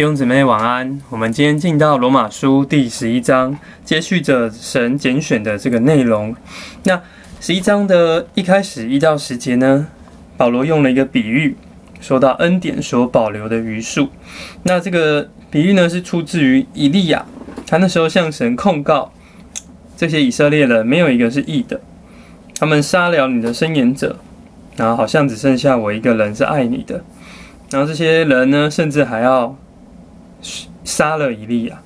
弟兄姊妹晚安。我们今天进到罗马书第十一章，接续着神拣选的这个内容。那十一章的一开始一到十节呢，保罗用了一个比喻，说到恩典所保留的余数。那这个比喻呢，是出自于以利亚，他那时候向神控告这些以色列人没有一个是义的，他们杀了你的伸言者，然后好像只剩下我一个人是爱你的。然后这些人呢，甚至还要杀了以利亚。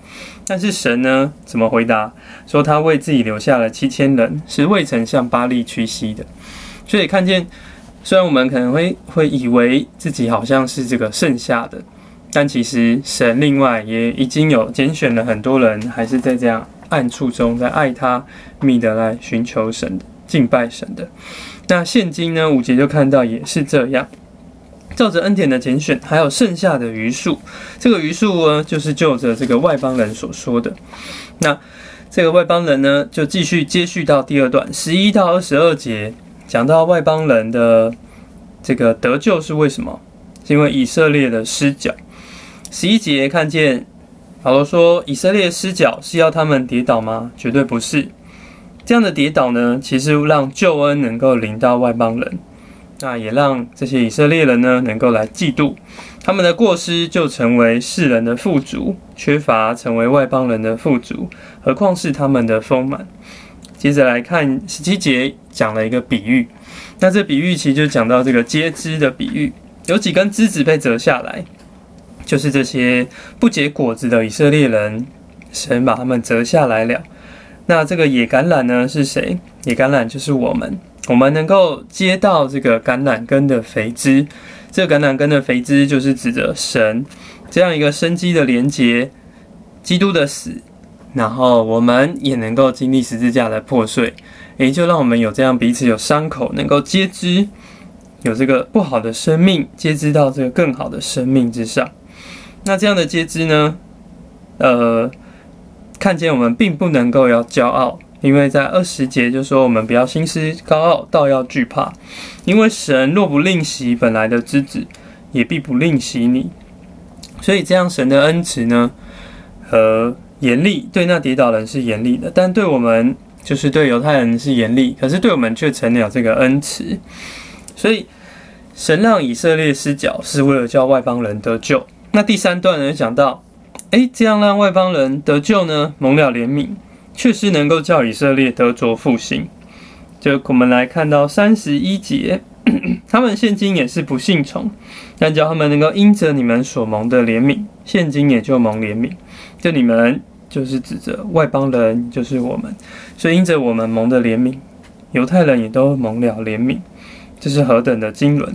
但是神呢，怎么回答？说他为自己留下了七千人，是未曾向巴利屈膝的。所以看见，虽然我们可能会会以为自己好像是这个剩下的，但其实神另外也已经有拣选了很多人，还是在这样暗处中在爱他，密的来寻求神的敬拜神的。那现今呢，五节就看到也是这样。照着恩典的拣选，还有剩下的余数，这个余数呢，就是就着这个外邦人所说的。那这个外邦人呢，就继续接续到第二段十一到二十二节，讲到外邦人的这个得救是为什么？是因为以色列的失脚。十一节看见保罗说，以色列失脚是要他们跌倒吗？绝对不是。这样的跌倒呢，其实让救恩能够临到外邦人。那也让这些以色列人呢，能够来嫉妒他们的过失，就成为世人的富足，缺乏成为外邦人的富足，何况是他们的丰满。接着来看十七节，讲了一个比喻。那这比喻其实就讲到这个接枝的比喻，有几根枝子被折下来，就是这些不结果子的以色列人，神把他们折下来了。那这个野橄榄呢，是谁？野橄榄就是我们。我们能够接到这个橄榄根的肥枝，这个橄榄根的肥枝就是指着神这样一个生机的连接，基督的死，然后我们也能够经历十字架的破碎，也就让我们有这样彼此有伤口，能够接枝，有这个不好的生命接枝到这个更好的生命之上。那这样的接枝呢？呃，看见我们并不能够要骄傲。因为在二十节就说我们不要心思高傲，倒要惧怕。因为神若不吝惜本来的枝子，也必不吝惜你。所以这样神的恩慈呢，和严厉对那跌倒人是严厉的，但对我们就是对犹太人是严厉，可是对我们却成了这个恩慈。所以神让以色列失脚，是为了叫外邦人得救。那第三段呢讲到，诶，这样让外邦人得救呢，蒙了怜悯。确实能够叫以色列得着复兴。就我们来看到三十一节，他们现今也是不信从，但叫他们能够因着你们所蒙的怜悯，现今也就蒙怜悯。就你们就是指着外邦人，就是我们，所以因着我们蒙的怜悯，犹太人也都蒙了怜悯。这是何等的经纶，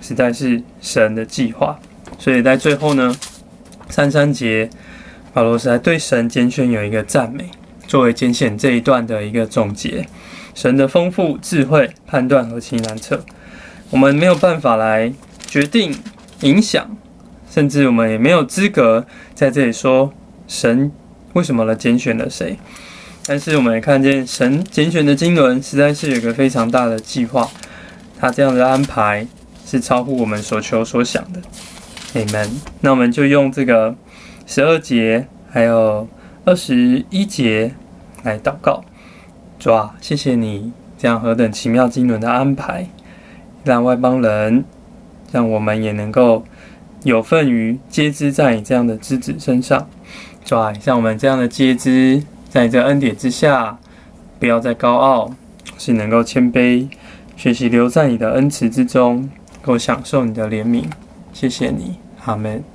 实在是神的计划。所以在最后呢，三三节，保罗是在对神拣选有一个赞美。作为简显这一段的一个总结，神的丰富智慧判断何其难测，我们没有办法来决定影响，甚至我们也没有资格在这里说神为什么来拣选了谁。但是我们也看见神拣选的经纶实在是有一个非常大的计划，他这样的安排是超乎我们所求所想的。Amen。那我们就用这个十二节还有二十一节。来祷告，主啊，谢谢你这样何等奇妙经纶的安排，让外邦人，让我们也能够有份于接枝在你这样的枝子身上。主啊，像我们这样的接枝，在这恩典之下，不要再高傲，是能够谦卑，学习留在你的恩慈之中，够享受你的怜悯。谢谢你，阿门。